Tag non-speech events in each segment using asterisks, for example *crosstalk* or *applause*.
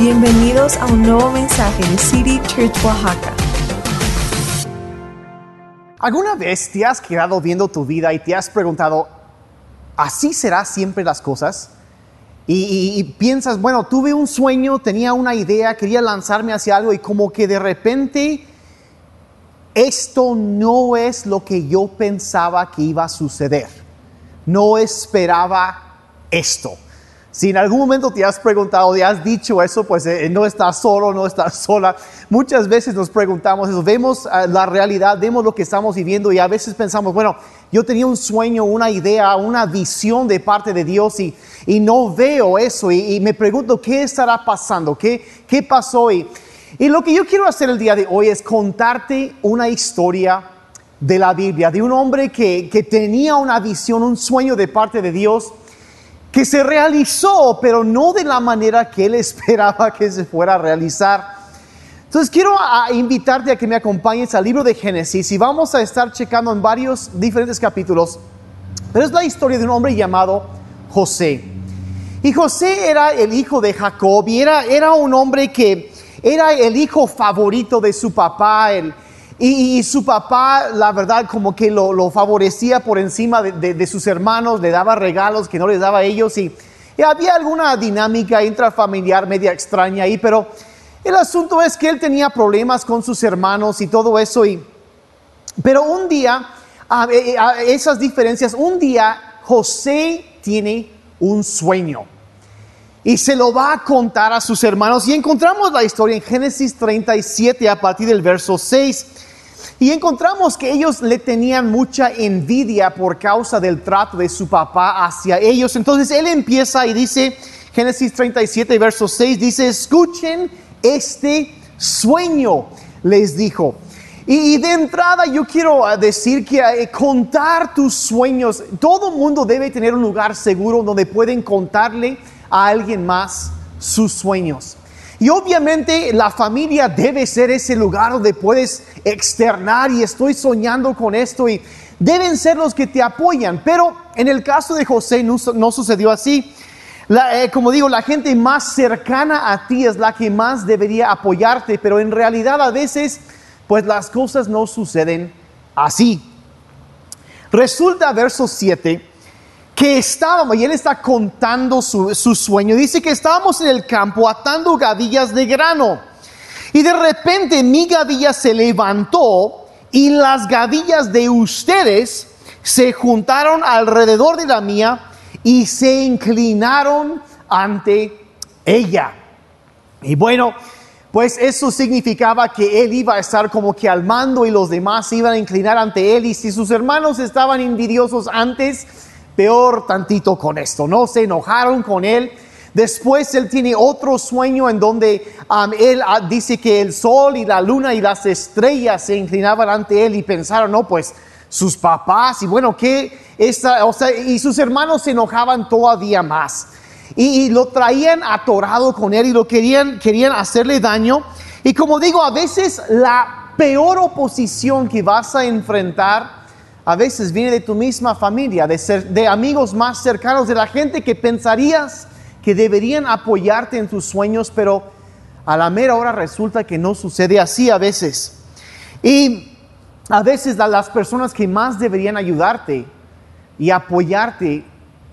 Bienvenidos a un nuevo mensaje de City Church Oaxaca. ¿Alguna vez te has quedado viendo tu vida y te has preguntado, ¿así será siempre las cosas? Y- y piensas, bueno, tuve un sueño, tenía una idea, quería lanzarme hacia algo y como que de repente esto no es lo que yo pensaba que iba a suceder. No esperaba esto. Si en algún momento te has preguntado, te has dicho eso, pues eh, no estás solo, no estás sola. Muchas veces nos preguntamos eso, vemos ah, la realidad, vemos lo que estamos viviendo y a veces pensamos, bueno, yo tenía un sueño, una idea, una visión de parte de Dios y, y no veo eso y, y me pregunto, ¿qué estará pasando? ¿Qué, qué pasó? Y, y lo que yo quiero hacer el día de hoy es contarte una historia de la Biblia, de un hombre que, que tenía una visión, un sueño de parte de Dios que se realizó, pero no de la manera que él *laughs* esperaba que se fuera a realizar. Entonces quiero invitarte a que me acompañes al libro de Génesis y vamos a estar checando en varios diferentes capítulos, pero es la historia de un hombre llamado José. Y José era el hijo de Jacob y era, era un hombre que era el hijo favorito de su papá. el- y, su papá, la verdad, como que lo, favorecía por encima de, sus hermanos, le daba regalos que no les daba a ellos. Y, había alguna dinámica intrafamiliar media extraña ahí, pero el asunto es que él tenía problemas con sus hermanos y todo eso. Y, pero un día, eh, a- esas diferencias, un día José tiene un sueño y se lo va a contar a sus hermanos. Y encontramos la historia en Génesis 37 a partir del verso 6. Y encontramos que ellos le tenían mucha envidia por causa del trato de su papá hacia ellos. Entonces él empieza y dice, Génesis 37, verso 6, dice, escuchen este sueño, les dijo. Y, de entrada yo quiero ah, decir que eh, contar tus sueños, todo mundo debe tener un lugar seguro donde pueden contarle a alguien más sus sueños. Y obviamente la familia debe ser ese lugar donde puedes externar y estoy soñando con esto y deben ser los que te apoyan. Pero en el caso de José no, su- no sucedió así. Eh, como digo, la gente más cercana a ti es la que más debería apoyarte, pero en realidad a veces pues las cosas no suceden así. Resulta, verso 7, que estábamos, y él está contando su, su sueño, dice que estábamos en el campo atando gavillas de grano. Y de repente mi gavilla se levantó y las gavillas de ustedes se juntaron alrededor de la mía y se inclinaron ante ella. Y bueno, pues eso significaba que él iba a estar como que al mando y los demás se iban a inclinar ante él. Y si sus hermanos estaban envidiosos antes, peor tantito con esto, ¿no? Se enojaron con él. Después él tiene otro sueño en donde um, él ah, dice que el sol y la luna y las estrellas se inclinaban ante él y pensaron, no, pues sus papás y bueno, que esta, o sea, y sus hermanos se enojaban todavía más y, y lo traían atorado con él y lo querían, querían hacerle daño. Y como digo, a veces la peor oposición que vas a enfrentar a veces viene de tu misma familia, de, ser, de amigos más cercanos, de la gente que pensarías que deberían apoyarte en tus sueños, pero a la mera hora resulta que no sucede así a veces. Y a veces la- las personas que más deberían ayudarte y apoyarte,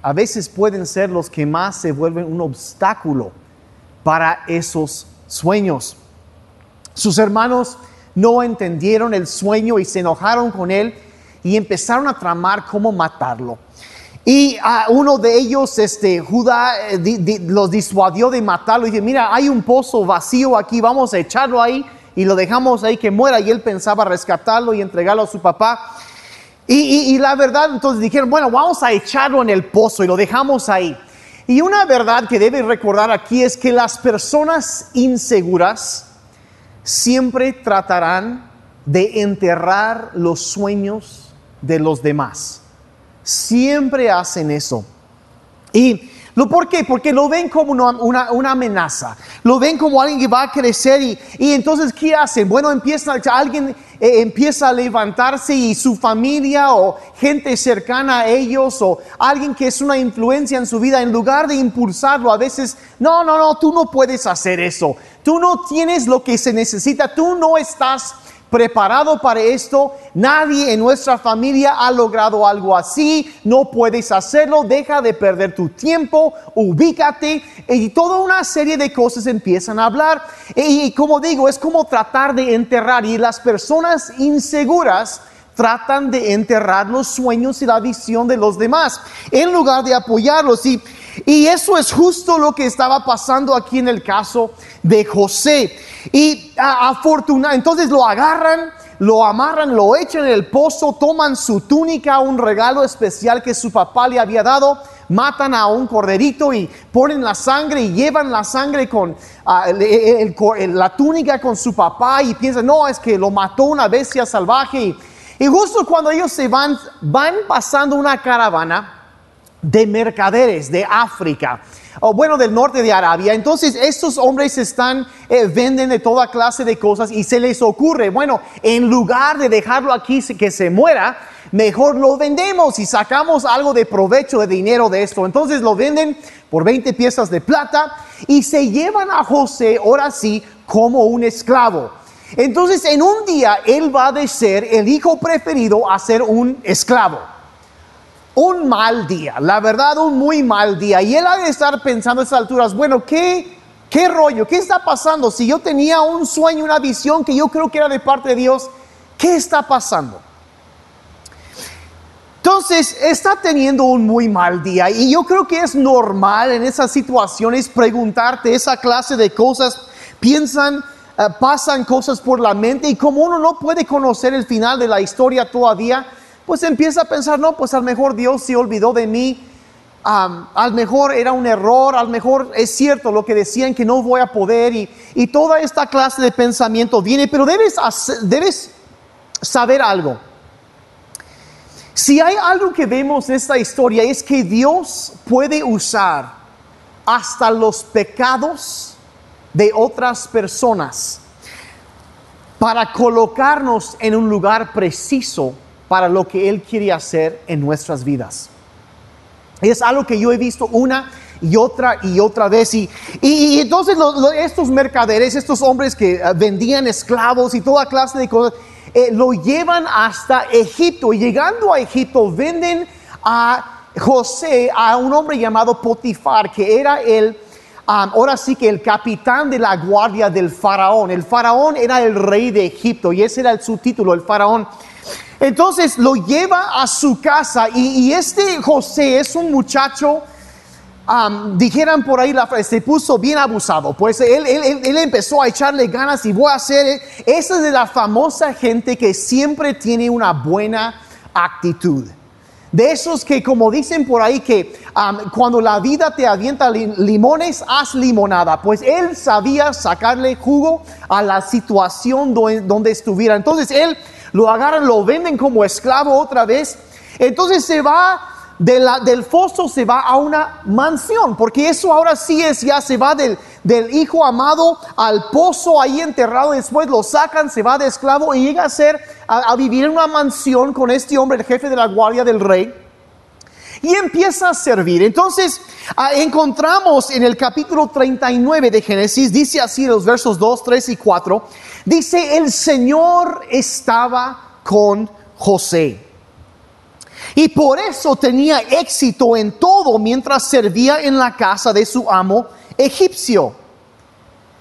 a veces pueden ser los que más se vuelven un obstáculo para esos sueños. Sus hermanos no entendieron el sueño y se enojaron con él y empezaron a tramar cómo matarlo. Y a uno de ellos, este, Judá, eh, los disuadió de matarlo. Y dice, mira, hay un pozo vacío aquí, vamos a echarlo ahí y lo dejamos ahí que muera. Y él pensaba rescatarlo y entregarlo a su papá. Y, y- la verdad, entonces dijeron, bueno, vamos a echarlo en el pozo y lo dejamos ahí. Y una verdad que debes recordar aquí es que las personas inseguras siempre tratarán de enterrar los sueños de los demás. Siempre hacen eso. Y ¿Lo, ¿Por qué? Porque lo ven como una, una- una amenaza. Lo ven como alguien que va a crecer y, y entonces ¿qué hacen? Bueno, empieza, alguien eh, empieza a levantarse y su familia o gente cercana a ellos o alguien que es una influencia en su vida, en lugar de impulsarlo, a veces, no, no, no, tú no puedes hacer eso. Tú no tienes lo que se necesita, tú no estás preparado para esto. Nadie en nuestra familia ha logrado algo así. No puedes hacerlo. Deja de perder tu tiempo. Ubícate. Y toda una serie de cosas empiezan a hablar. Y, y como digo, es como tratar de enterrar. Y las personas inseguras tratan de enterrar los sueños y la visión de los demás en lugar de apoyarlos. Y, y eso es justo lo que estaba pasando aquí en el caso de José. Y afortunadamente, entonces lo agarran, lo amarran, lo echan en el pozo, toman su túnica, un regalo especial que su papá le había dado, matan a un corderito y ponen la sangre y llevan la sangre con la túnica con su papá y piensan, no, es que lo mató una bestia salvaje. Y justo cuando ellos se van, van pasando una caravana de mercaderes de África, o bueno, del norte de Arabia. Entonces, estos hombres están, eh, venden de toda clase de cosas y se les ocurre, bueno, en lugar de dejarlo aquí que se muera, mejor lo vendemos y sacamos algo de provecho de dinero de esto. Entonces lo venden por 20 piezas de plata y se llevan a José, ahora sí, como un esclavo. Entonces, en un día, él va de ser el hijo preferido a ser un esclavo un mal día, la verdad, un muy mal día. Y él ha de estar pensando a estas alturas, bueno, ¿qué, qué rollo? ¿Qué está pasando? Si yo tenía un sueño, una visión que yo creo que era de parte de Dios, ¿qué está pasando? Entonces, está teniendo un muy mal día y yo creo que es normal en esas situaciones preguntarte esa clase de cosas. Piensan, pasan cosas por la mente y como uno no puede conocer el final de la historia todavía, pues empieza a pensar, no, pues a lo mejor Dios se olvidó de mí, am, a lo mejor era un error, a lo mejor es cierto lo que decían que no voy a poder y, y toda esta clase de pensamiento viene, pero debes, debes saber algo. Si hay algo que vemos en esta historia es que Dios puede usar hasta los pecados de otras personas para colocarnos en un lugar preciso para lo que Él quiere hacer en nuestras vidas. Es algo que yo he visto una y otra y otra vez. Y, y- entonces estos mercaderes, estos hombres que eh, vendían esclavos y toda clase de cosas, eh, lo llevan hasta Egipto. Y llegando a Egipto, venden a José a un hombre llamado Potifar, que era el, ahora sí que el capitán de la guardia del faraón. El faraón era el rey de Egipto y ese era su título, el faraón. Entonces lo lleva a su casa y, este José es un muchacho, dijeran por ahí la frase, se puso bien abusado. Pues él, él- él- empezó a echarle ganas y voy a hacer, esa es de la famosa gente que siempre tiene una buena actitud. De esos que como dicen por ahí que cuando la vida te avienta li- limones, haz limonada. Pues él sabía sacarle jugo a la situación do- donde estuviera. Entonces él lo agarran, lo venden como esclavo otra vez. Entonces se va del foso, se va a una mansión, porque eso ahora sí es, ya se va del, del hijo amado al pozo ahí enterrado, después lo sacan, se va de esclavo y llega a ser, a, a vivir en una mansión con este hombre, el jefe de la guardia del rey y empieza a servir. Entonces, ah, encontramos en el capítulo 39 de Génesis, dice así los versos 2, 3 y 4, dice, el Señor estaba con José. Y por eso tenía éxito en todo mientras servía en la casa de su amo egipcio.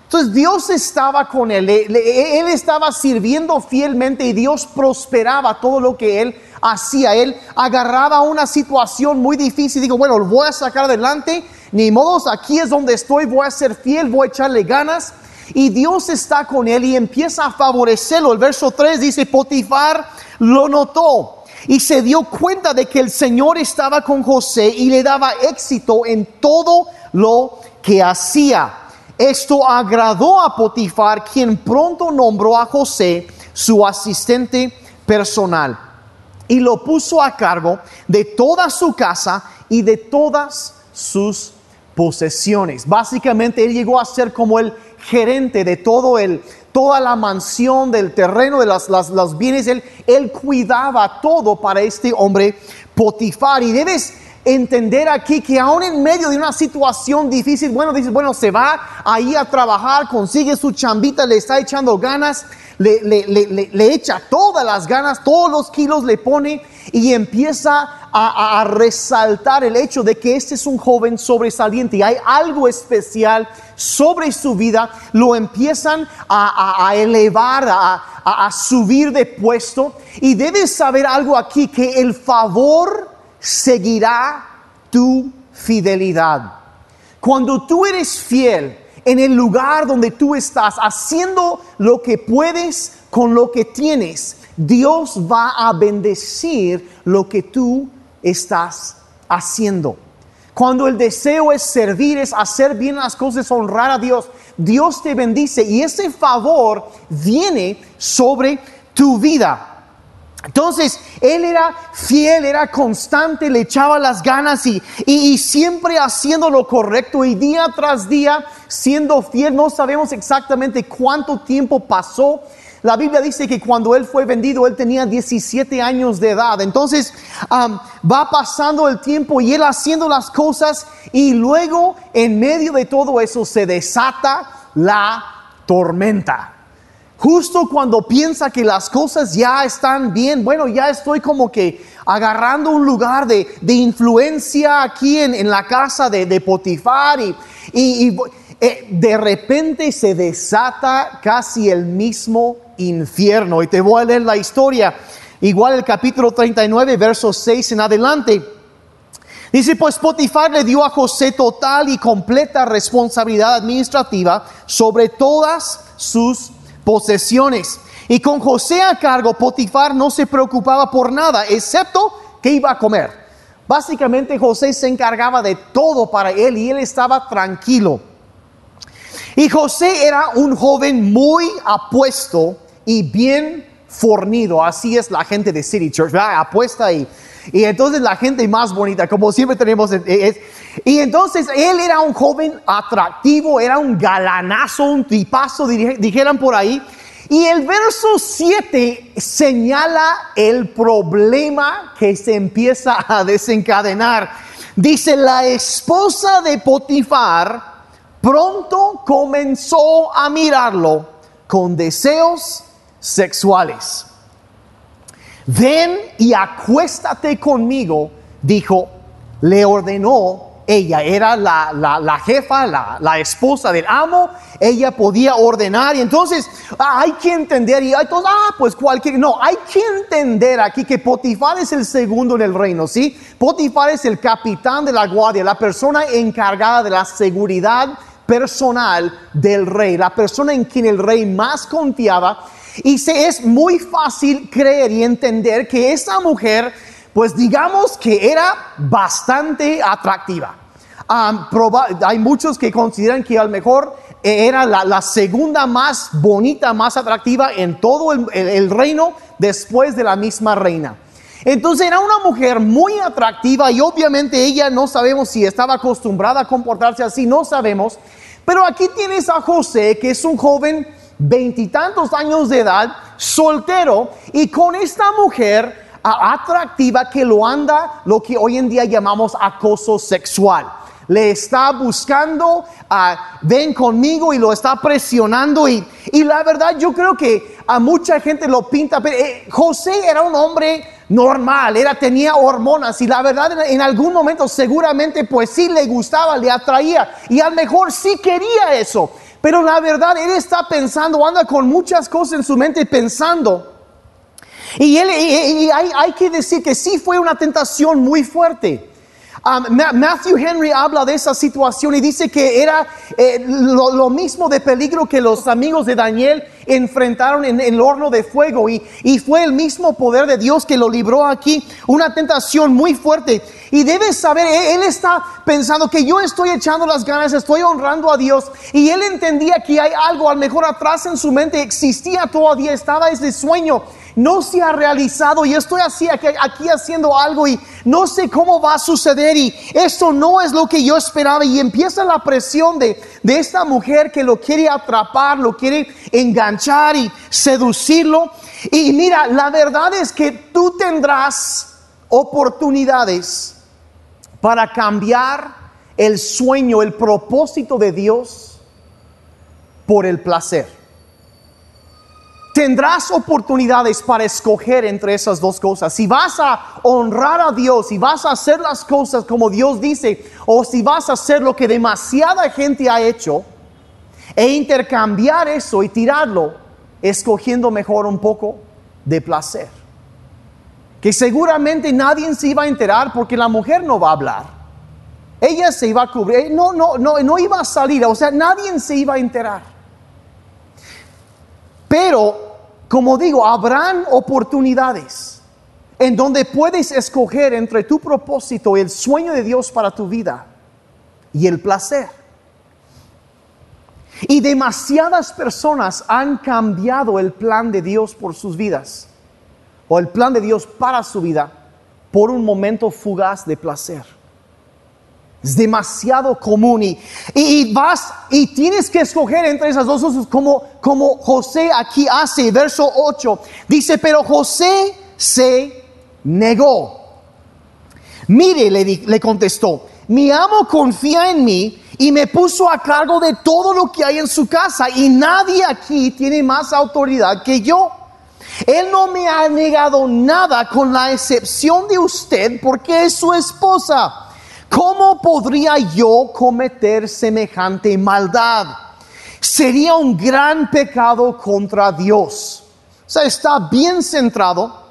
Entonces Dios estaba con él, él estaba sirviendo fielmente y Dios prosperaba todo lo que él hacía. Él agarraba una situación muy difícil y dijo, bueno, lo voy a sacar adelante, ni modos, aquí es donde estoy, voy a ser fiel, voy a echarle ganas. Y Dios está con él y empieza a favorecerlo. El verso 3 dice, Potifar lo notó y se dio cuenta de que el Señor estaba con José y le daba éxito en todo lo que hacía. Esto agradó a Potifar, quien pronto nombró a José su asistente personal y lo puso a cargo de toda su casa y de todas sus posesiones. Básicamente él llegó a ser como el gerente de todo el, toda la mansión del terreno, de las, las, los bienes. Él, él cuidaba todo para este hombre Potifar. Y debes entender aquí que aún en medio de una situación difícil, bueno, dices, bueno, se va ahí a trabajar, consigue su chambita, le está echando ganas, le, le, le, le echa todas las ganas, todos los kilos le pone y empieza a, a, resaltar el hecho de que este es un joven sobresaliente y hay algo especial sobre su vida, lo empiezan a, a elevar, a, subir de puesto y debes saber algo aquí, que el favor seguirá tu fidelidad. Cuando tú eres fiel en el lugar donde tú estás, haciendo lo que puedes con lo que tienes, Dios va a bendecir lo que tú estás haciendo. Cuando el deseo es servir, es hacer bien las cosas, honrar a Dios, Dios te bendice y ese favor viene sobre tu vida. Entonces, él era fiel, era constante, le echaba las ganas y, siempre haciendo lo correcto y día tras día siendo fiel. No sabemos exactamente cuánto tiempo pasó. La Biblia dice que cuando él fue vendido, él tenía 17 años de edad. Entonces, va pasando el tiempo y él haciendo las cosas y luego en medio de todo eso se desata la tormenta. Justo cuando piensa que las cosas ya están bien, bueno, ya estoy como que agarrando un lugar de, de influencia aquí en, en, la casa de, de Potifar y, y, eh, de repente se desata casi el mismo infierno. Y te voy a leer la historia, igual el capítulo 39, verso 6 en adelante. Dice, pues Potifar le dio a José total y completa responsabilidad administrativa sobre todas sus posesiones. Y con José a cargo, Potifar no se preocupaba por nada, excepto que iba a comer. Básicamente José se encargaba de todo para él y él estaba tranquilo. Y José era un joven muy apuesto y bien fornido. Así es la gente de City Church, apuesta y, y entonces la gente más bonita, como siempre tenemos. Es, y entonces él era un joven atractivo, era un galanazo, un tipazo, dijeran por ahí. Y el verso 7 señala el problema que se empieza a desencadenar. Dice, la esposa de Potifar pronto comenzó a mirarlo con deseos sexuales. Ven y acuéstate conmigo, dijo, le ordenó ella, era la, la, jefa, la, la, esposa del amo, ella podía ordenar y entonces ah, hay que entender y todos, ah, pues cualquier, no, hay que entender aquí que Potifar es el segundo en el reino, ¿sí? Potifar es el capitán de la guardia, la persona encargada de la seguridad personal del rey, la persona en quien el rey más confiaba y se es muy fácil creer y entender que esa mujer, pues digamos que era bastante atractiva. Hay muchos que consideran que a lo mejor era la, segunda más bonita, más atractiva en todo el, el reino después de la misma reina. Entonces era una mujer muy atractiva y obviamente ella no sabemos si estaba acostumbrada a comportarse así, no sabemos. Pero aquí tienes a José, que es un joven veintitantos años de edad, soltero, y con esta mujer atractiva que lo anda lo que hoy en día llamamos acoso sexual. Le está buscando, uh, ven conmigo y lo está presionando y, y, la verdad yo creo que a mucha gente lo pinta, pero eh, José era un hombre normal, era, tenía hormonas y la verdad en, en algún momento seguramente pues sí le gustaba, le atraía y a lo mejor sí quería eso. Pero la verdad, él está pensando, anda con muchas cosas en su mente pensando. Y, él, y, hay, hay, que decir que sí fue una tentación muy fuerte. Um, Matthew Henry habla de esa situación y dice que era eh, lo, mismo de peligro que los amigos de Daniel enfrentaron en, el horno de fuego y, fue el mismo poder de Dios que lo libró aquí, una tentación muy fuerte. Y debes saber, él, él está pensando que yo estoy echando las ganas, estoy honrando a Dios. Y él entendía que hay algo, al mejor atrás en su mente existía todavía, estaba ese sueño. No se ha realizado y estoy así aquí, haciendo algo y no sé cómo va a suceder. Y esto no es lo que yo esperaba. Y empieza la presión de, de esta mujer que lo quiere atrapar, lo quiere y seducirlo. Y mira, la verdad es que tú tendrás oportunidades para cambiar el sueño, el propósito de Dios por el placer. Tendrás oportunidades para escoger entre esas dos cosas. Si vas a honrar a Dios, si vas a hacer las cosas como Dios dice, o si vas a hacer lo que demasiada gente ha hecho, e intercambiar eso y tirarlo, escogiendo mejor un poco de placer. Que seguramente nadie se iba a enterar porque la mujer no va a hablar. Ella se iba a cubrir, no, no, no, no iba a salir, o sea, nadie se iba a enterar. Pero como digo, habrán oportunidades en donde puedes escoger entre tu propósito, el sueño de Dios para tu vida y el placer. Y demasiadas personas han cambiado el plan de Dios por sus vidas, o el plan de Dios para su vida, por un momento fugaz de placer. Es demasiado común y, vas y tienes que escoger entre esas dos cosas como, como José aquí hace, verso 8. Dice, pero José se negó. Mire, le, le contestó, mi amo confía en mí y me puso a cargo de todo lo que hay en su casa y nadie aquí tiene más autoridad que yo. Él no me ha negado nada con la excepción de usted porque es su esposa. ¿Cómo podría yo cometer semejante maldad? Sería un gran pecado contra Dios. O sea, está bien centrado.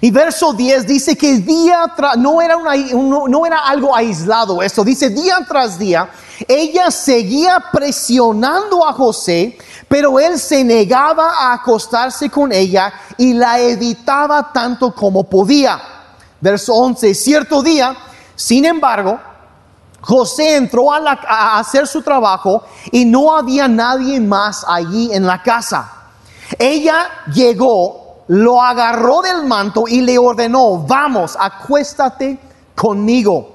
Y verso 10 dice que día tras, no era, no era algo aislado esto, dice día tras día, ella seguía presionando a José, pero él se negaba a acostarse con ella y la evitaba tanto como podía. Verso 11, cierto día, sin embargo, José entró a, hacer su trabajo y no había nadie más allí en la casa. Ella llegó, lo agarró del manto y le ordenó, vamos, acuéstate conmigo.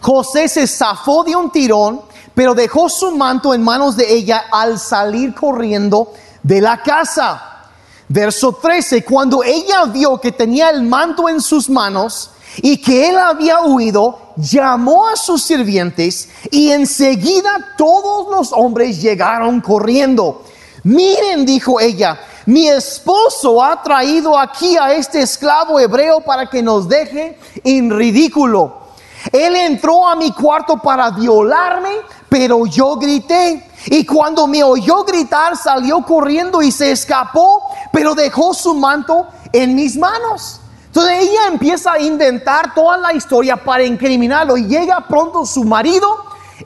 José se zafó de un tirón, pero dejó su manto en manos de ella al salir corriendo de la casa. Verso 13, cuando ella vio que tenía el manto en sus manos, y que él había huido, llamó a sus sirvientes y enseguida todos los hombres llegaron corriendo. Miren, dijo ella, mi esposo ha traído aquí a este esclavo hebreo para que nos deje en ridículo. Él entró a mi cuarto para violarme, pero yo grité. Y cuando me oyó gritar, salió corriendo y se escapó, pero dejó su manto en mis manos. Entonces ella empieza a inventar toda la historia para incriminarlo y llega pronto su marido,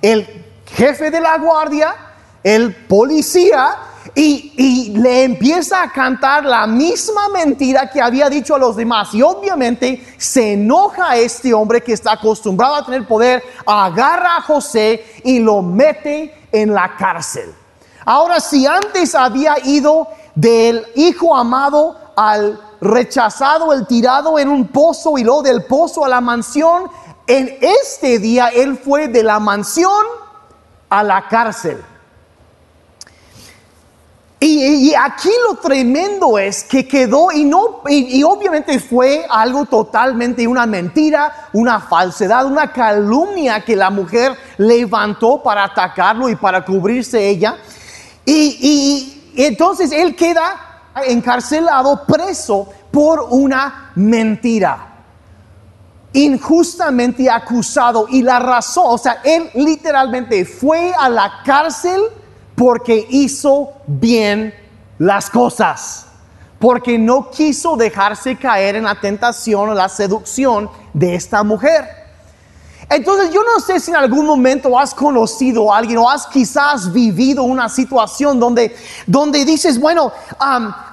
el jefe de la guardia, el policía, y, le empieza a cantar la misma mentira que había dicho a los demás. Y obviamente se enoja este hombre que está acostumbrado a tener poder, agarra a José y lo mete en la cárcel. Ahora, si antes había ido del hijo amado al rechazado, el tirado en un pozo y luego del pozo a la mansión. En este día él fue de la mansión a la cárcel. Y, aquí lo tremendo es que quedó y no y, obviamente fue algo totalmente una mentira, una falsedad, una calumnia que la mujer levantó para atacarlo y para cubrirse ella. y entonces él queda encarcelado, preso por una mentira. Injustamente acusado. Y la razón, o sea, él literalmente fue a la cárcel porque hizo bien las cosas. Porque no quiso dejarse caer en la tentación o la seducción de esta mujer. Entonces yo no sé si en algún momento has conocido a alguien o has quizás vivido una situación donde, donde dices, bueno,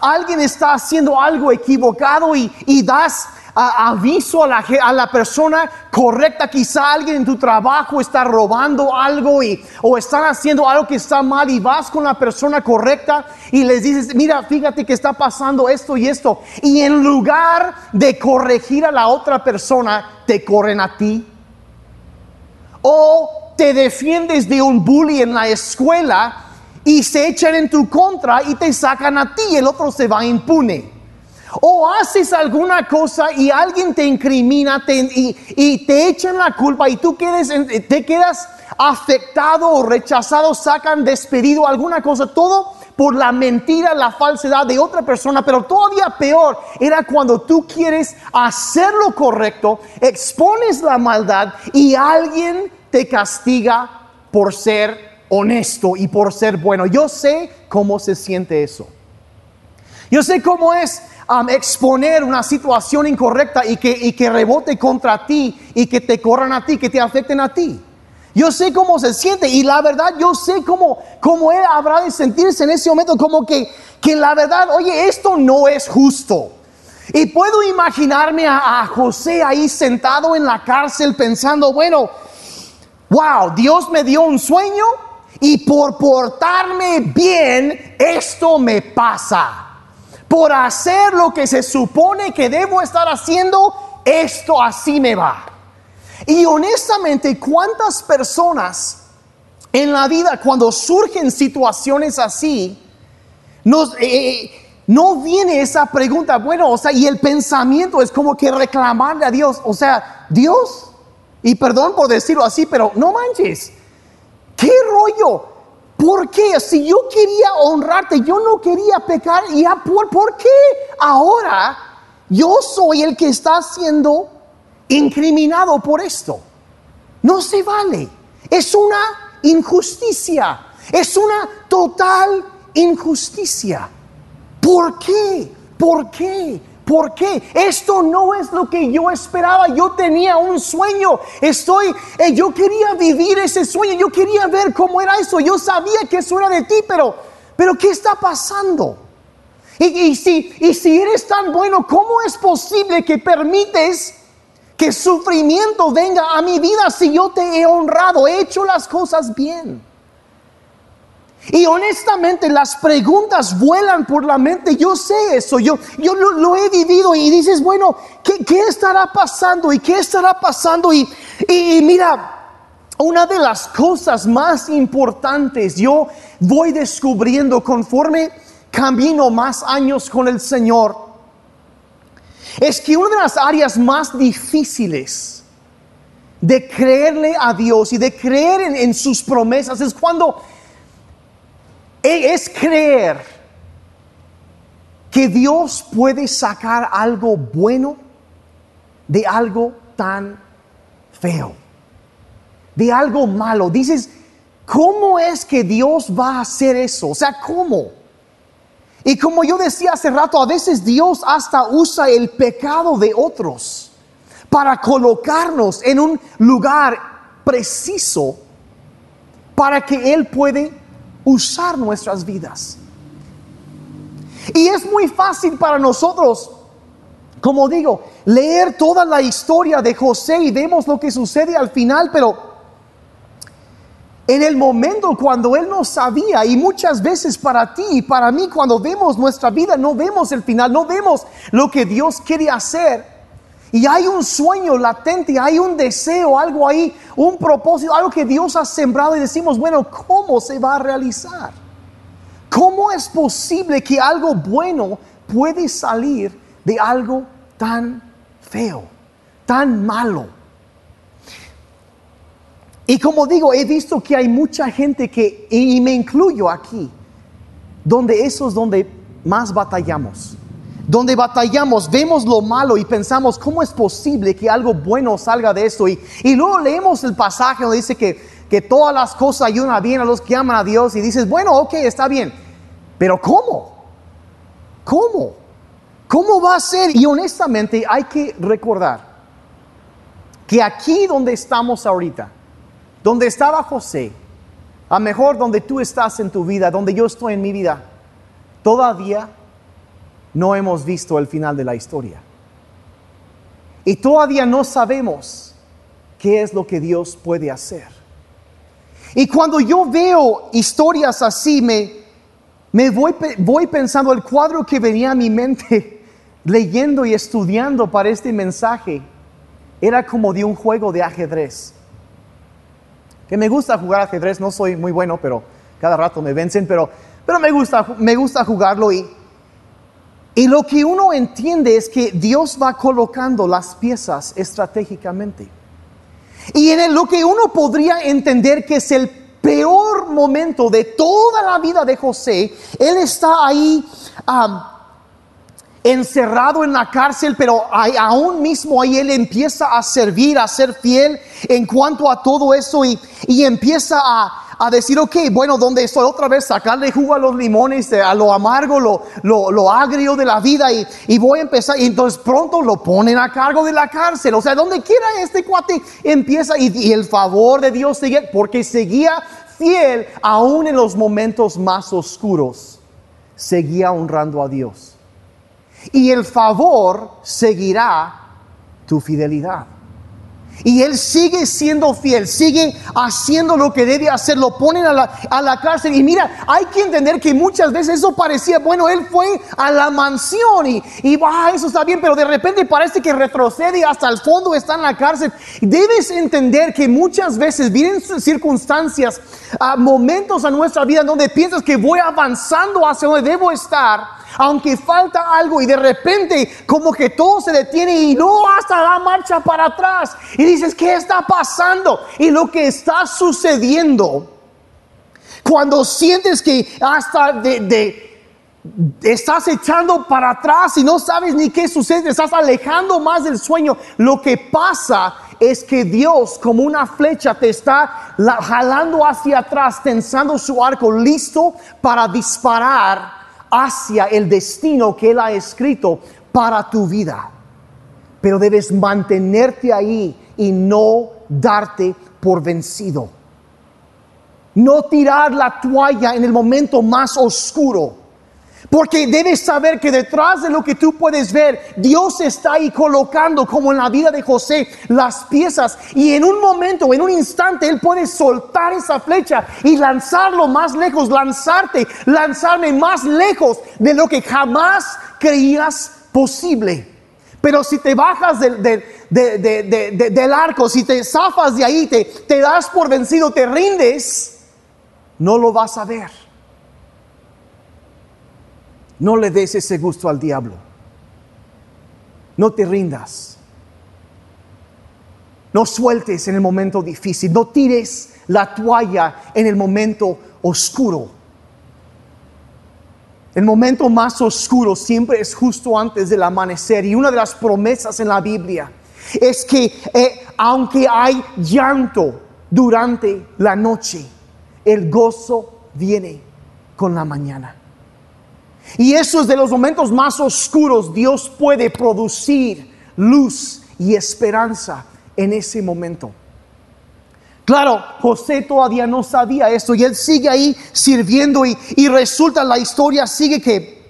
alguien está haciendo algo equivocado y, das aviso a la, a la persona correcta. Quizá alguien en tu trabajo está robando algo y, o están haciendo algo que está mal y vas con la persona correcta y les dices, mira, fíjate que está pasando esto y esto. Y en lugar de corregir a la otra persona, te corren a ti. O te defiendes de un bully en la escuela y se echan en tu contra y te sacan a ti y el otro se va impune. O haces alguna cosa y alguien te incrimina y, te echan la culpa y tú en- te quedas afectado o rechazado, sacan despedido, alguna cosa, todo por la mentira, la falsedad de otra persona, pero todavía peor era cuando tú quieres hacer lo correcto, expones la maldad y alguien te castiga por ser honesto y por ser bueno. Yo sé cómo se siente eso. Yo sé cómo es um, exponer una situación incorrecta y que, y que rebote contra ti y que te corran a ti, que te afecten a ti. Yo sé cómo se siente y la verdad yo sé cómo, cómo él habrá de sentirse en ese momento, como que, que la verdad, oye, esto no es justo. Y puedo imaginarme a, a José ahí sentado en la cárcel pensando, bueno, wow, Dios me dio un sueño y por portarme bien, esto me pasa. Por hacer lo que se supone que debo estar haciendo, esto así me va. Y honestamente, ¿cuántas personas en la vida cuando surgen situaciones así, nos, eh, no viene esa pregunta, bueno, o sea, y el pensamiento es como que reclamarle a Dios, o sea, Dios, y perdón por decirlo así, pero no manches, ¿qué rollo? ¿Por qué? Si yo quería honrarte, yo no quería pecar, y ¿por, ¿por qué ahora yo soy el que está siendo incriminado por esto? No se vale. Es una injusticia. Es una total injusticia. ¿Por qué? ¿Por qué? ¿Por qué? Esto no es lo que yo esperaba. Yo tenía un sueño. Estoy, eh, yo quería vivir ese sueño. Yo quería ver cómo era eso. Yo sabía que eso era de ti, pero, pero ¿qué está pasando? Y, y si, y si eres tan bueno, ¿cómo es posible que permites que sufrimiento venga a mi vida si yo te he honrado, he hecho las cosas bien? Y honestamente las preguntas vuelan por la mente. Yo sé eso, yo, yo lo, he vivido y dices, bueno, ¿qué, estará pasando? ¿Y qué estará pasando? Y, y mira, una de las cosas más importantes yo voy descubriendo conforme camino más años con el Señor es que una de las áreas más difíciles de creerle a Dios y de creer en, sus promesas es cuando es creer que Dios puede sacar algo bueno de algo tan feo, de algo malo. Dices, ¿cómo es que Dios va a hacer eso? O sea, ¿cómo? Y como yo decía hace rato, a veces Dios hasta usa el pecado de otros para colocarnos en un lugar preciso para que Él puede usar nuestras vidas. Y es muy fácil para nosotros, como digo, leer toda la historia de José y vemos lo que sucede al final, pero en el momento cuando Él no sabía, y muchas veces para ti y para mí, cuando vemos nuestra vida, no vemos el final, no vemos lo que Dios quiere hacer. Y hay un sueño latente, hay un deseo, algo ahí, un propósito, algo que Dios ha sembrado y decimos, bueno, ¿cómo se va a realizar? ¿Cómo es posible que algo bueno puede salir de algo tan feo, tan malo? Y como digo, he visto que hay mucha gente que, y me incluyo aquí, donde eso es donde más batallamos. Donde batallamos, vemos lo malo y pensamos, ¿cómo es posible que algo bueno salga de esto? Y, luego leemos el pasaje donde dice que, que todas las cosas ayudan bien a los que aman a Dios y dices, bueno, ok, está bien, pero ¿cómo? ¿Cómo? ¿Cómo va a ser? Y honestamente hay que recordar que aquí donde estamos ahorita, donde estaba José, a mejor donde tú estás en tu vida, donde yo estoy en mi vida, todavía no hemos visto el final de la historia. y todavía no sabemos qué es lo que Dios puede hacer. Y cuando yo veo historias así, me, me voy, voy pensando el cuadro que venía a mi mente *laughs* leyendo y estudiando para este mensaje. Era como de un juego de ajedrez. Que me gusta jugar ajedrez, no soy muy bueno, pero cada rato me vencen, pero, pero me, gusta, me gusta jugarlo y, y lo que uno entiende es que Dios va colocando las piezas estratégicamente. Y en lo que uno podría entender que es el peor momento de toda la vida de José, él está ahí encerrado en la cárcel, pero aún mismo ahí él empieza a servir, a ser fiel en cuanto a todo eso y empieza a, a decir, ok, bueno, ¿dónde estoy? Otra vez sacarle jugo a los limones, eh, a lo amargo, lo, lo, lo agrio de la vida y, y voy a empezar. Y entonces pronto lo ponen a cargo de la cárcel. O sea, donde quiera este cuate empieza y, y el favor de Dios sigue porque seguía fiel aún en los momentos más oscuros. Seguía honrando a Dios y el favor seguirá tu fidelidad. Y él sigue siendo fiel, sigue haciendo lo que debe hacer, lo ponen a la, a la cárcel. Y mira, hay que entender que muchas veces eso parecía, bueno, él fue a la mansión y, y ah, eso está bien, pero de repente parece que retrocede hasta el fondo está en la cárcel. Debes entender que muchas veces vienen circunstancias, ah, momentos a nuestra vida donde piensas que voy avanzando hacia donde debo estar aunque falta algo y de repente como que todo se detiene y no hasta da marcha para atrás y dices, ¿qué está pasando? Y lo que está sucediendo, cuando sientes que hasta de, de- estás echando para atrás y no sabes ni qué sucede, estás alejando más del sueño, lo que pasa es que Dios como una flecha te está la- jalando hacia atrás, tensando su arco, listo para disparar hacia el destino que Él ha escrito para tu vida. Pero debes mantenerte ahí y no darte por vencido. No tirar la toalla en el momento más oscuro. Porque debes saber que detrás de lo que tú puedes ver, Dios está ahí colocando, como en la vida de José, las piezas. Y en un momento, en un instante, Él puede soltar esa flecha y lanzarlo más lejos, lanzarte, lanzarme más lejos de lo que jamás creías posible. Pero si te bajas del, del- de- de- de- de- del arco, si te zafas de ahí, te das por vencido, te rindes, no lo vas a ver. No le des ese gusto al diablo. No te rindas. No sueltes en el momento difícil. No tires la toalla en el momento oscuro. El momento más oscuro siempre es justo antes del amanecer. Y una de las promesas en la Biblia es que eh, aunque hay llanto durante la noche, el gozo viene con la mañana. Y eso es de los momentos más oscuros. Dios puede producir luz y esperanza en ese momento. Claro, José todavía no sabía esto y él sigue ahí sirviendo y, y resulta la historia sigue que,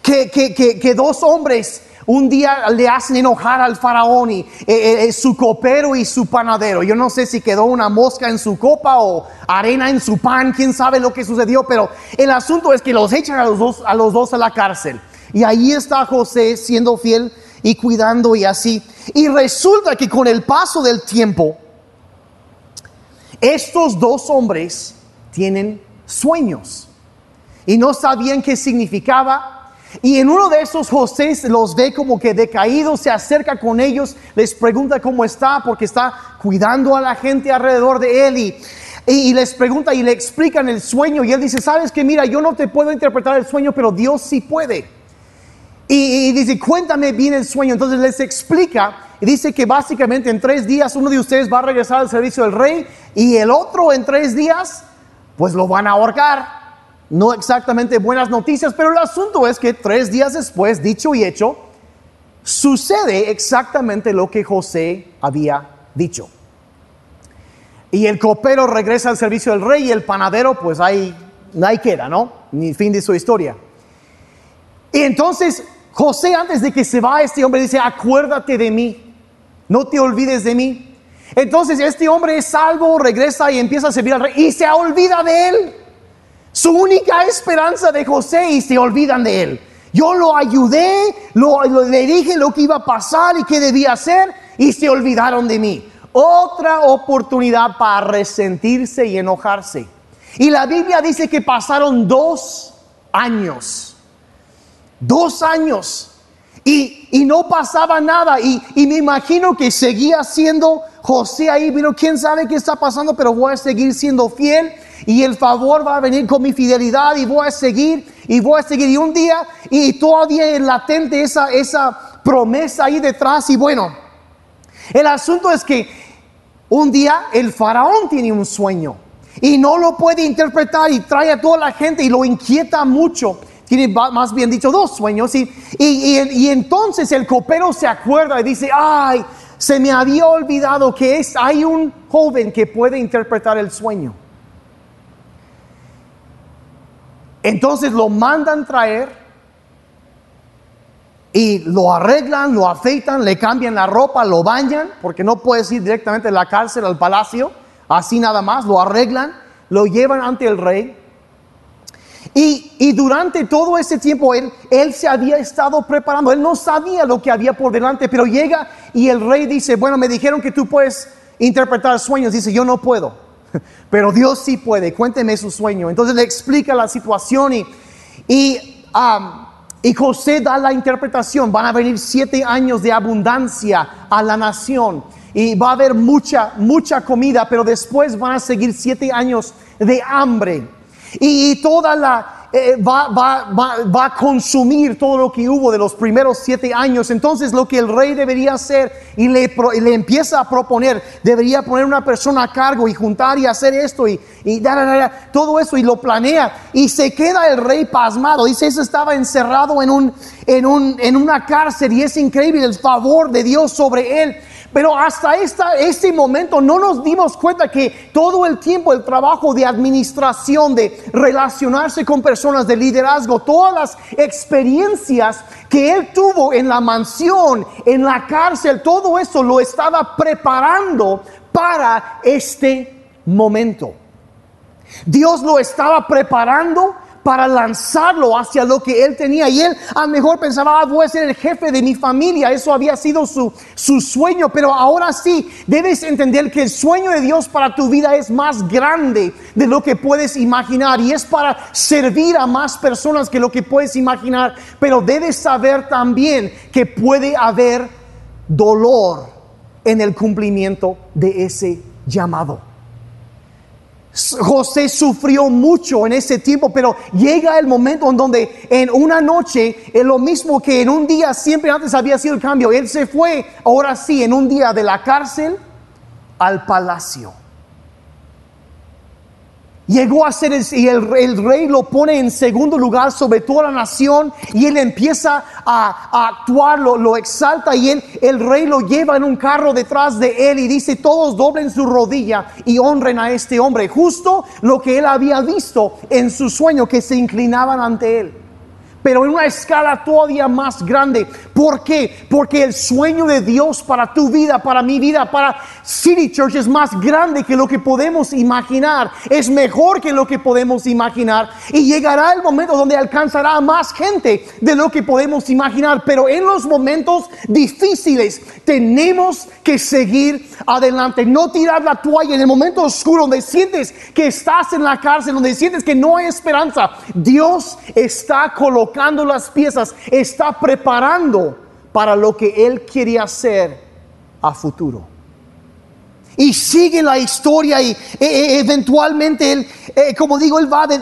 que, que, que- que dos hombres un día le hacen enojar al faraón y eh, eh, su copero y su panadero. Yo no sé si quedó una mosca en su copa o arena en su pan, quién sabe lo que sucedió, pero el asunto es que los echan a los dos a, los dos a la cárcel. Y ahí está José siendo fiel y cuidando y así. Y resulta que con el paso del tiempo, estos dos hombres tienen sueños y no sabían qué significaba. Y en uno de esos José los ve como que decaídos, se acerca con ellos, les pregunta cómo está, porque está cuidando a la gente alrededor de él y, les pregunta y le explican el sueño. Y él dice, sabes que mira, yo no te puedo interpretar el sueño, pero Dios sí puede. Y, y dice, cuéntame bien el sueño. Entonces les explica y dice que básicamente en tres días uno de ustedes va a regresar al servicio del rey y el otro en tres días pues lo van a ahorcar. No exactamente buenas noticias, pero el asunto es que tres días después, dicho y hecho, sucede exactamente lo que José había dicho. Y el copero regresa al servicio del rey y el panadero pues ahí, ahí queda, ¿no? Ni fin de su historia. Y entonces José antes de que se va este hombre dice, acuérdate de mí, no te olvides de mí. Entonces este hombre es salvo, regresa y empieza a servir al rey y se olvida de él. Su única esperanza de José y se olvidan de él. Yo lo ayudé, lo, le dije lo que iba a pasar y qué debía hacer y se olvidaron de mí. Otra oportunidad para resentirse y enojarse. Y la Biblia dice que pasaron dos años. Dos años. Y, y no pasaba nada. Y, y, me imagino que seguía siendo José ahí. Pero quién sabe qué está pasando, pero voy a seguir siendo fiel. Y el favor va a venir con mi fidelidad y voy a seguir y voy a seguir. Y un día, y todavía es latente esa, esa promesa ahí detrás. Y bueno, el asunto es que un día el faraón tiene un sueño y no lo puede interpretar y trae a toda la gente y lo inquieta mucho. Tiene más bien dicho dos sueños y, y, y, entonces el copero se acuerda y dice, ay, se me había olvidado que es, hay un joven que puede interpretar el sueño. Entonces lo mandan traer y lo arreglan, lo afeitan, le cambian la ropa, lo bañan, porque no puedes ir directamente de la cárcel al palacio, así nada más, lo arreglan, lo llevan ante el rey. Y, y, durante todo ese tiempo él, él se había estado preparando, él no sabía lo que había por delante, pero llega y el rey dice, bueno, me dijeron que tú puedes interpretar sueños, dice, yo no puedo, *laughs* pero Dios sí puede, cuénteme su sueño. Entonces le explica la situación y, y y José da la interpretación, van a venir siete años de abundancia a la nación y va a haber mucha, mucha comida, pero después van a seguir siete años de hambre. Y, toda la, eh, va, va, va, a consumir todo lo que hubo de los primeros siete años. Entonces lo que el rey debería hacer y le, le empieza a proponer, debería poner una persona a cargo y juntar y hacer esto y, y todo eso y lo planea. Y se queda el rey pasmado. Dice, eso estaba encerrado en, un, en, un, en una cárcel y es increíble el favor de Dios sobre él. Pero hasta este momento no nos dimos cuenta que todo el tiempo el trabajo de administración, de relacionarse con personas, de liderazgo, todas las experiencias que él tuvo en la mansión, en la cárcel, todo eso lo estaba preparando para este momento. Dios lo estaba preparando para lanzarlo hacia lo que él tenía. Y él a lo mejor pensaba, ah, voy a ser el jefe de mi familia. Eso había sido su, su sueño. Pero ahora sí, debes entender que el sueño de Dios para tu vida es más grande de lo que puedes imaginar. Y es para servir a más personas que lo que puedes imaginar. Pero debes saber también que puede haber dolor en el cumplimiento de ese llamado. José sufrió mucho en ese tiempo, pero llega el momento en donde en una noche, es lo mismo que en un día siempre antes había sido el cambio, él se fue, ahora sí, en un día de la cárcel al palacio. Llegó a ser, el, y el, rey lo pone en segundo lugar sobre toda la nación y él empieza a, actuar, lo, lo, exalta y él, el rey lo lleva en un carro detrás de él y dice, todos doblen su rodilla y honren a este hombre, justo lo que él había visto en su sueño, que se inclinaban ante él pero en una escala todavía más grande. ¿Por qué? Porque el sueño de Dios para tu vida, para mi vida, para City Church es más grande que lo que podemos imaginar. Es mejor que lo que podemos imaginar. Y llegará el momento donde alcanzará a más gente de lo que podemos imaginar. Pero en los momentos difíciles tenemos que seguir adelante. No tirar la toalla en el momento oscuro donde sientes que estás en la cárcel, donde sientes que no hay esperanza. Dios está colocando las piezas, está preparando para lo que Él quiere hacer a futuro. Y sigue la historia y e, e, eventualmente Él, e, como digo, Él va de,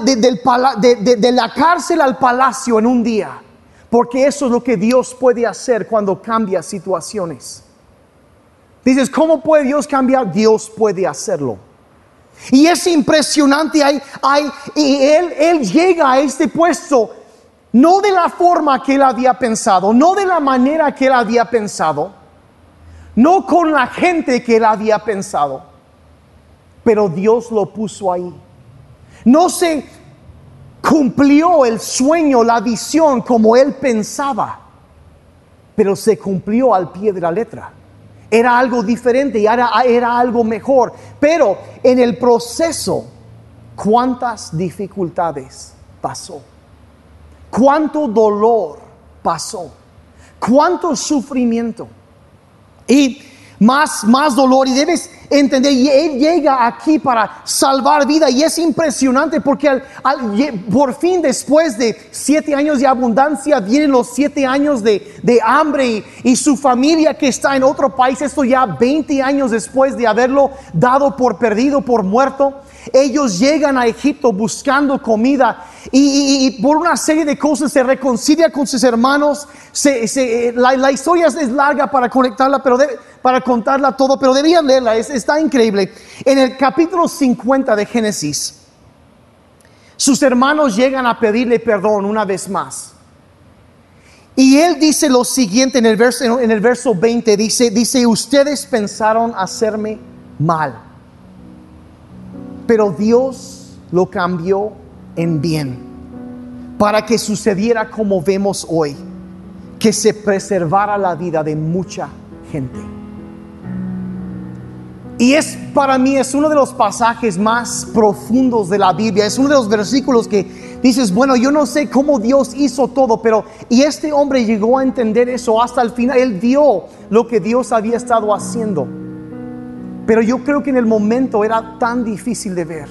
de la cárcel al palacio en un día. Porque eso es lo que Dios puede hacer cuando cambia situaciones. Dices, ¿cómo puede Dios cambiar? Dios puede hacerlo. Y es impresionante, hay, hay, y él, él llega a este puesto no de la forma que él había pensado, no de la manera que él había pensado, no con la gente que él había pensado, pero Dios lo puso ahí. No se cumplió el sueño, la visión como él pensaba, pero se cumplió al pie de la letra. Era algo diferente y era, era algo mejor. Pero en el proceso, ¿cuántas dificultades pasó? ¿Cuánto dolor pasó? ¿Cuánto sufrimiento? Y más, más dolor y debes entender, y Él llega aquí para salvar vida y es impresionante porque por fin después de siete años de abundancia vienen los siete años de, hambre y, y, su familia que está en otro país, esto ya 20 años después de haberlo dado por perdido, por muerto. Ellos llegan a Egipto buscando comida y, por una serie de cosas se reconcilia con sus hermanos. la, historia es larga para conectarla, pero para contarla todo, pero deberían leerla, está increíble. En el capítulo 50 de Génesis, sus hermanos llegan a pedirle perdón una vez más. Y él dice lo siguiente en el verso, en el verso 20, dice, dice, ustedes pensaron hacerme mal pero Dios lo cambió en bien para que sucediera como vemos hoy, que se preservara la vida de mucha gente. Y es para mí es uno de los pasajes más profundos de la Biblia, es uno de los versículos que dices, bueno, yo no sé cómo Dios hizo todo, pero y este hombre llegó a entender eso hasta el final, él vio lo que Dios había estado haciendo. Pero yo creo que en el momento era tan difícil de ver.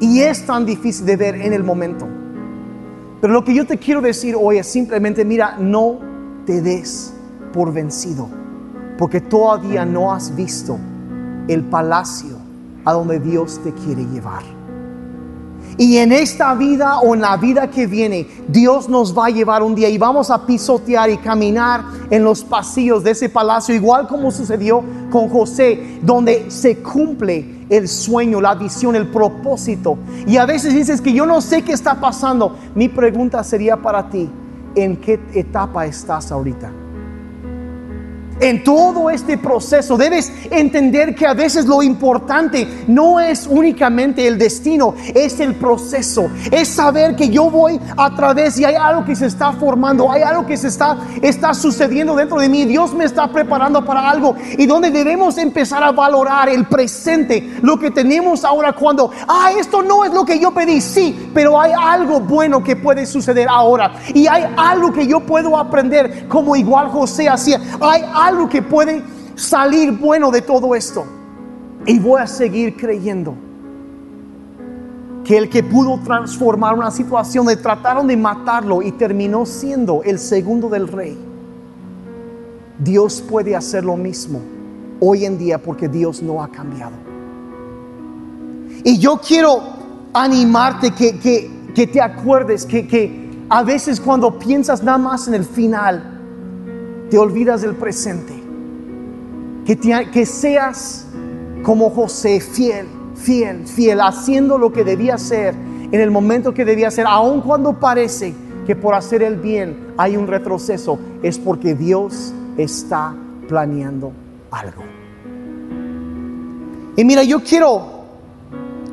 Y es tan difícil de ver en el momento. Pero lo que yo te quiero decir hoy es simplemente, mira, no te des por vencido. Porque todavía no has visto el palacio a donde Dios te quiere llevar. Y en esta vida o en la vida que viene, Dios nos va a llevar un día y vamos a pisotear y caminar en los pasillos de ese palacio, igual como sucedió con José, donde se cumple el sueño, la visión, el propósito. Y a veces dices que yo no sé qué está pasando. Mi pregunta sería para ti, ¿en qué etapa estás ahorita? En todo este proceso debes entender que a veces lo importante no es únicamente el destino, es el proceso. Es saber que yo voy a través y hay algo que se está formando, hay algo que se está, está sucediendo dentro de mí. Dios me está preparando para algo y donde debemos empezar a valorar el presente, lo que tenemos ahora cuando, ah, esto no es lo que yo pedí, sí, pero hay algo bueno que puede suceder ahora y hay algo que yo puedo aprender como igual José hacía. Hay que puede salir bueno de todo esto. Y voy a seguir creyendo que el que pudo transformar una situación de trataron de matarlo y terminó siendo el segundo del rey, Dios puede hacer lo mismo hoy en día porque Dios no ha cambiado. Y yo quiero animarte que, que, te acuerdes que, que a veces cuando piensas nada más en el final, te olvidas del presente. Que, seas como José, fiel, fiel, fiel, haciendo lo que debía hacer en el momento que debía hacer, aun cuando parece que por hacer el bien hay un retroceso, es porque Dios está planeando algo. Y mira, yo quiero,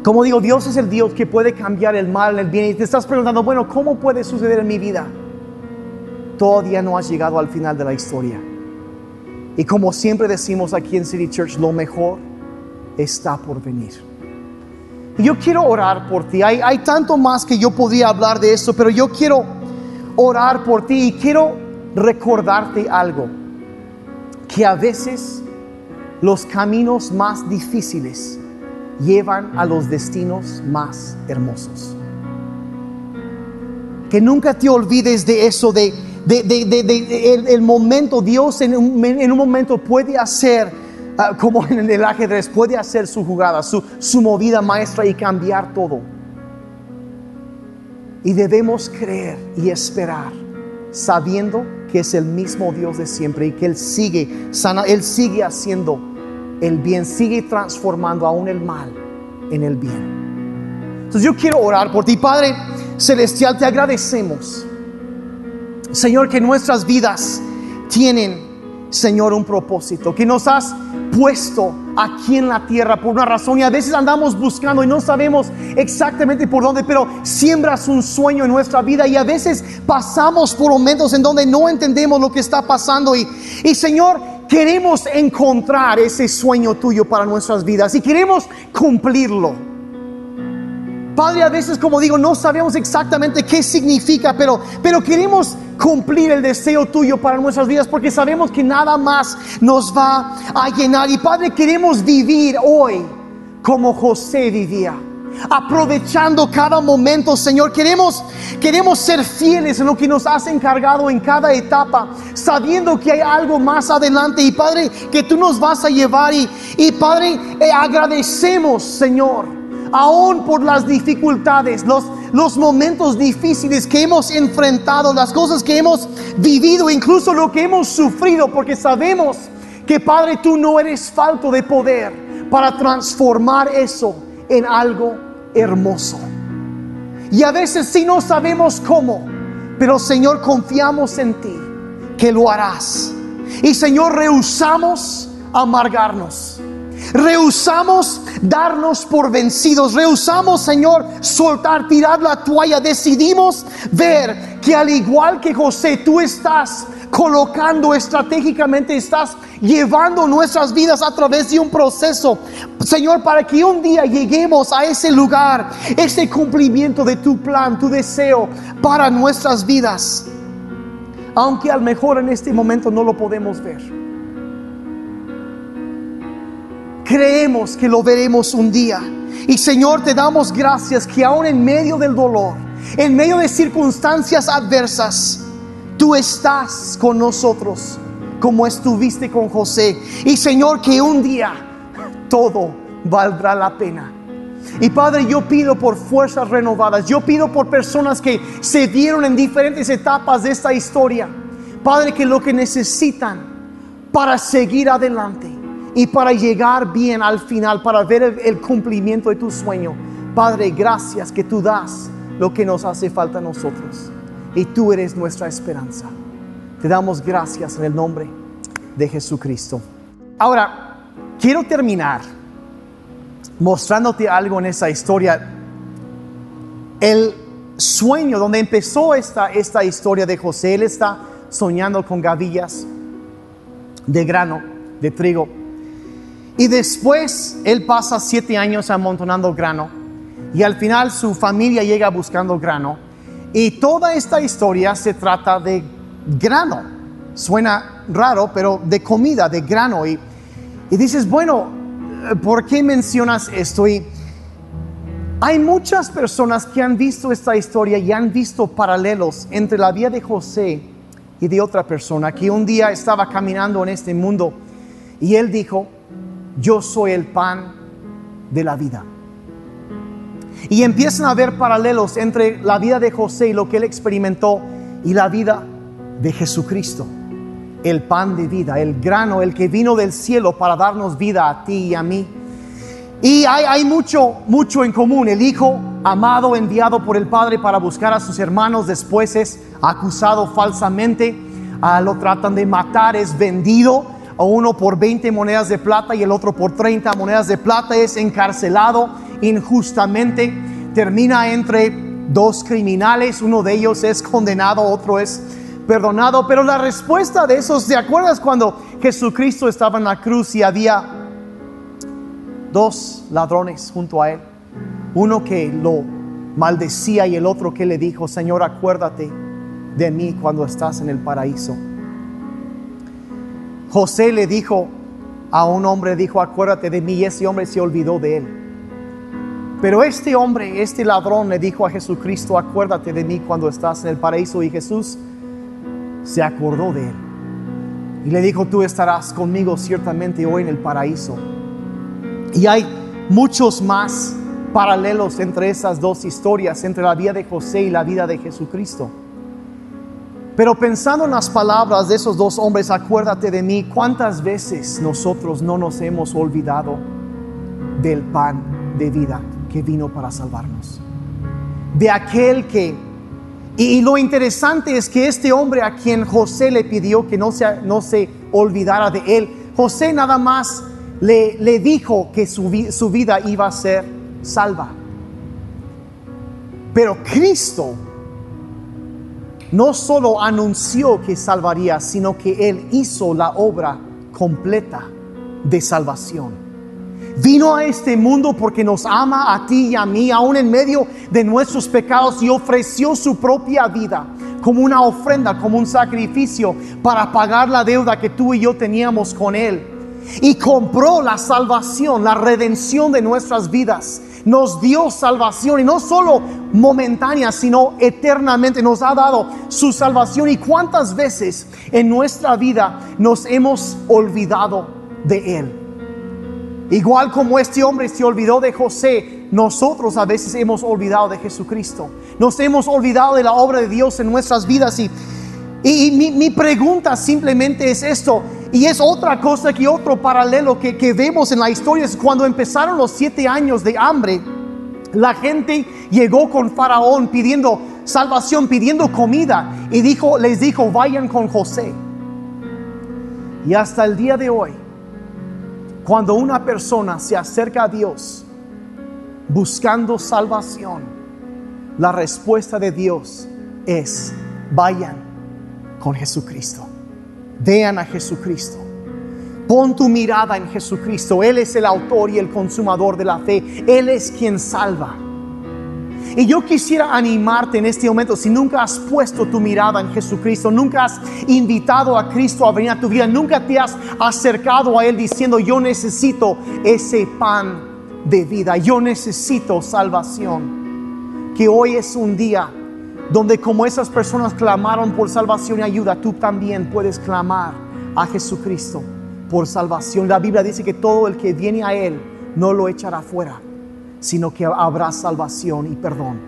como digo, Dios es el Dios que puede cambiar el mal en el bien. Y te estás preguntando, bueno, ¿cómo puede suceder en mi vida? Todavía no has llegado al final de la historia. Y como siempre decimos aquí en City Church, lo mejor está por venir. Y yo quiero orar por ti. Hay, hay tanto más que yo podría hablar de esto, pero yo quiero orar por ti y quiero recordarte algo. Que a veces los caminos más difíciles llevan a los destinos más hermosos. Que nunca te olvides de eso, de de, el, momento, Dios en un, momento puede hacer, ah, como en el ajedrez, puede hacer su jugada, su, su movida maestra y cambiar todo. Y debemos creer y esperar, sabiendo que es el mismo Dios de siempre y que Él sigue Él sigue haciendo el bien, sigue transformando aún el mal en el bien. Entonces yo quiero orar por ti, Padre Celestial, te agradecemos Señor, que nuestras vidas tienen, Señor, un propósito, que nos has puesto aquí en la tierra por una razón y a veces andamos buscando y no sabemos exactamente por dónde, pero siembras un sueño en nuestra vida y a veces pasamos por momentos en donde no entendemos lo que está pasando y, y Señor, queremos encontrar ese sueño tuyo para nuestras vidas y queremos cumplirlo. Padre, a veces como digo, no sabemos exactamente qué significa, pero, pero queremos cumplir el deseo tuyo para nuestras vidas porque sabemos que nada más nos va a llenar. Y Padre, queremos vivir hoy como José vivía. Aprovechando cada momento, Señor, queremos, queremos ser fieles en lo que nos has encargado en cada etapa, sabiendo que hay algo más adelante. Y Padre, que tú nos vas a llevar. Y, y Padre, eh, agradecemos, Señor aún por las dificultades, los, los momentos difíciles que hemos enfrentado, las cosas que hemos vivido, incluso lo que hemos sufrido, porque sabemos que Padre, tú no eres falto de poder para transformar eso en algo hermoso. Y a veces sí no sabemos cómo, pero Señor, confiamos en ti, que lo harás. Y Señor, rehusamos amargarnos. Rehusamos darnos por vencidos. Rehusamos, Señor, soltar, tirar la toalla. Decidimos ver que al igual que José, tú estás colocando estratégicamente, estás llevando nuestras vidas a través de un proceso, Señor, para que un día lleguemos a ese lugar, ese cumplimiento de tu plan, tu deseo para nuestras vidas. Aunque a lo mejor en este momento no lo podemos ver. Creemos que lo veremos un día. Y Señor, te damos gracias que aún en medio del dolor, en medio de circunstancias adversas, tú estás con nosotros como estuviste con José. Y Señor, que un día todo valdrá la pena. Y Padre, yo pido por fuerzas renovadas, yo pido por personas que se dieron en diferentes etapas de esta historia. Padre, que lo que necesitan para seguir adelante y para llegar bien al final, para ver el, cumplimiento de tu sueño. Padre, gracias que tú das lo que nos hace falta a nosotros. Y tú eres nuestra esperanza. Te damos gracias en el nombre de Jesucristo. Ahora, quiero terminar mostrándote algo en esa historia. El sueño donde empezó esta, esta historia de José, él está soñando con gavillas de grano, de trigo. Y después él pasa siete años amontonando grano y al final su familia llega buscando grano. Y toda esta historia se trata de grano. Suena raro, pero de comida, de grano. Y, y dices, bueno, ¿por qué mencionas esto? Y hay muchas personas que han visto esta historia y han visto paralelos entre la vida de José y de otra persona que un día estaba caminando en este mundo y él dijo, yo soy el pan de la vida. Y empiezan a haber paralelos entre la vida de José y lo que él experimentó y la vida de Jesucristo. El pan de vida, el grano, el que vino del cielo para darnos vida a ti y a mí. Y hay, hay mucho, mucho en común. El Hijo amado, enviado por el Padre para buscar a sus hermanos, después es acusado falsamente, ah, lo tratan de matar, es vendido a uno por 20 monedas de plata y el otro por 30 monedas de plata, es encarcelado injustamente, termina entre dos criminales, uno de ellos es condenado, otro es perdonado, pero la respuesta de esos, ¿te acuerdas cuando Jesucristo estaba en la cruz y había dos ladrones junto a él? Uno que lo maldecía y el otro que le dijo, Señor, acuérdate de mí cuando estás en el paraíso. José le dijo a un hombre, dijo, acuérdate de mí, y ese hombre se olvidó de él. Pero este hombre, este ladrón le dijo a Jesucristo, acuérdate de mí cuando estás en el paraíso, y Jesús se acordó de él. Y le dijo, tú estarás conmigo ciertamente hoy en el paraíso. Y hay muchos más paralelos entre esas dos historias, entre la vida de José y la vida de Jesucristo. Pero pensando en las palabras de esos dos hombres, acuérdate de mí, cuántas veces nosotros no nos hemos olvidado del pan de vida que vino para salvarnos. De aquel que... Y, lo interesante es que este hombre a quien José le pidió que no se, no se olvidara de él, José nada más le, le dijo que su, su vida iba a ser salva. Pero Cristo no solo anunció que salvaría, sino que Él hizo la obra completa de salvación. Vino a este mundo porque nos ama a ti y a mí, aún en medio de nuestros pecados, y ofreció su propia vida como una ofrenda, como un sacrificio para pagar la deuda que tú y yo teníamos con Él. Y compró la salvación, la redención de nuestras vidas. Nos dio salvación y no solo momentánea, sino eternamente nos ha dado su salvación. ¿Y cuántas veces en nuestra vida nos hemos olvidado de Él? Igual como este hombre se olvidó de José, nosotros a veces hemos olvidado de Jesucristo. Nos hemos olvidado de la obra de Dios en nuestras vidas. Y, y- mi pregunta simplemente es esto. Y es otra cosa que otro paralelo que, que vemos en la historia. Es cuando empezaron los siete años de hambre, la gente llegó con Faraón pidiendo salvación, pidiendo comida. Y dijo, les dijo, vayan con José. Y hasta el día de hoy, cuando una persona se acerca a Dios buscando salvación, la respuesta de Dios es, vayan con Jesucristo. Vean a Jesucristo. Pon tu mirada en Jesucristo. Él es el autor y el consumador de la fe. Él es quien salva. Y yo quisiera animarte en este momento, si nunca has puesto tu mirada en Jesucristo, nunca has invitado a Cristo a venir a tu vida, nunca te has acercado a Él diciendo, yo necesito ese pan de vida, yo necesito salvación. Que hoy es un día donde como esas personas clamaron por salvación y ayuda, tú también puedes clamar a Jesucristo por salvación. La Biblia dice que todo el que viene a Él no lo echará fuera sino que habrá salvación y perdón.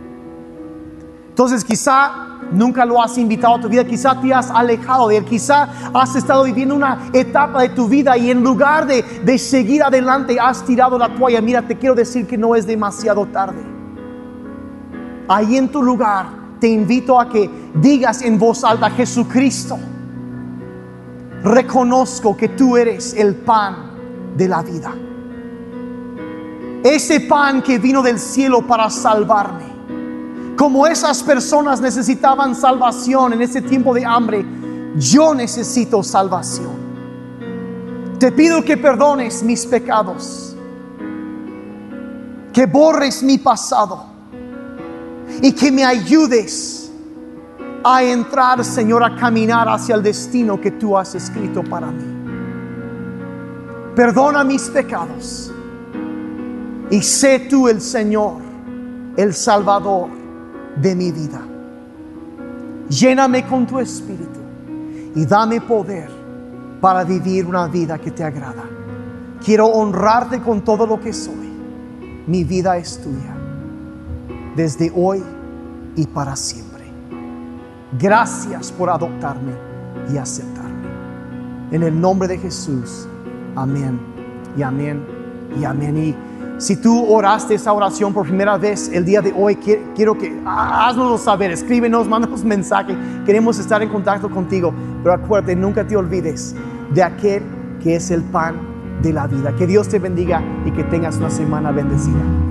Entonces quizá nunca lo has invitado a tu vida, quizá te has alejado de él, quizá has estado viviendo una etapa de tu vida y en lugar de, de seguir adelante has tirado la toalla. Mira, te quiero decir que no es demasiado tarde. Ahí en tu lugar te invito a que digas en voz alta, Jesucristo, reconozco que tú eres el pan de la vida ese pan que vino del cielo para salvarme. Como esas personas necesitaban salvación en ese tiempo de hambre, yo necesito salvación. Te pido que perdones mis pecados, que borres mi pasado y que me ayudes a entrar, Señor, a caminar hacia el destino que tú has escrito para mí. Perdona mis pecados y sé tú el Señor, el Salvador de mi vida. Lléname con tu espíritu y dame poder para vivir una vida que te agrada. Quiero honrarte con todo lo que soy. Mi vida es tuya, desde hoy y para siempre. Gracias por adoptarme y aceptarme. En el nombre de Jesús. Amén y amén y amén. Y si tú oraste esa oración por primera vez el día de hoy, quiero que haznoslo saber, escríbenos, mándanos *laughs* mensaje. Queremos estar en contacto contigo. Pero acuérdate, nunca te olvides de aquel que es el pan de la vida. Que Dios te bendiga y que tengas una semana bendecida.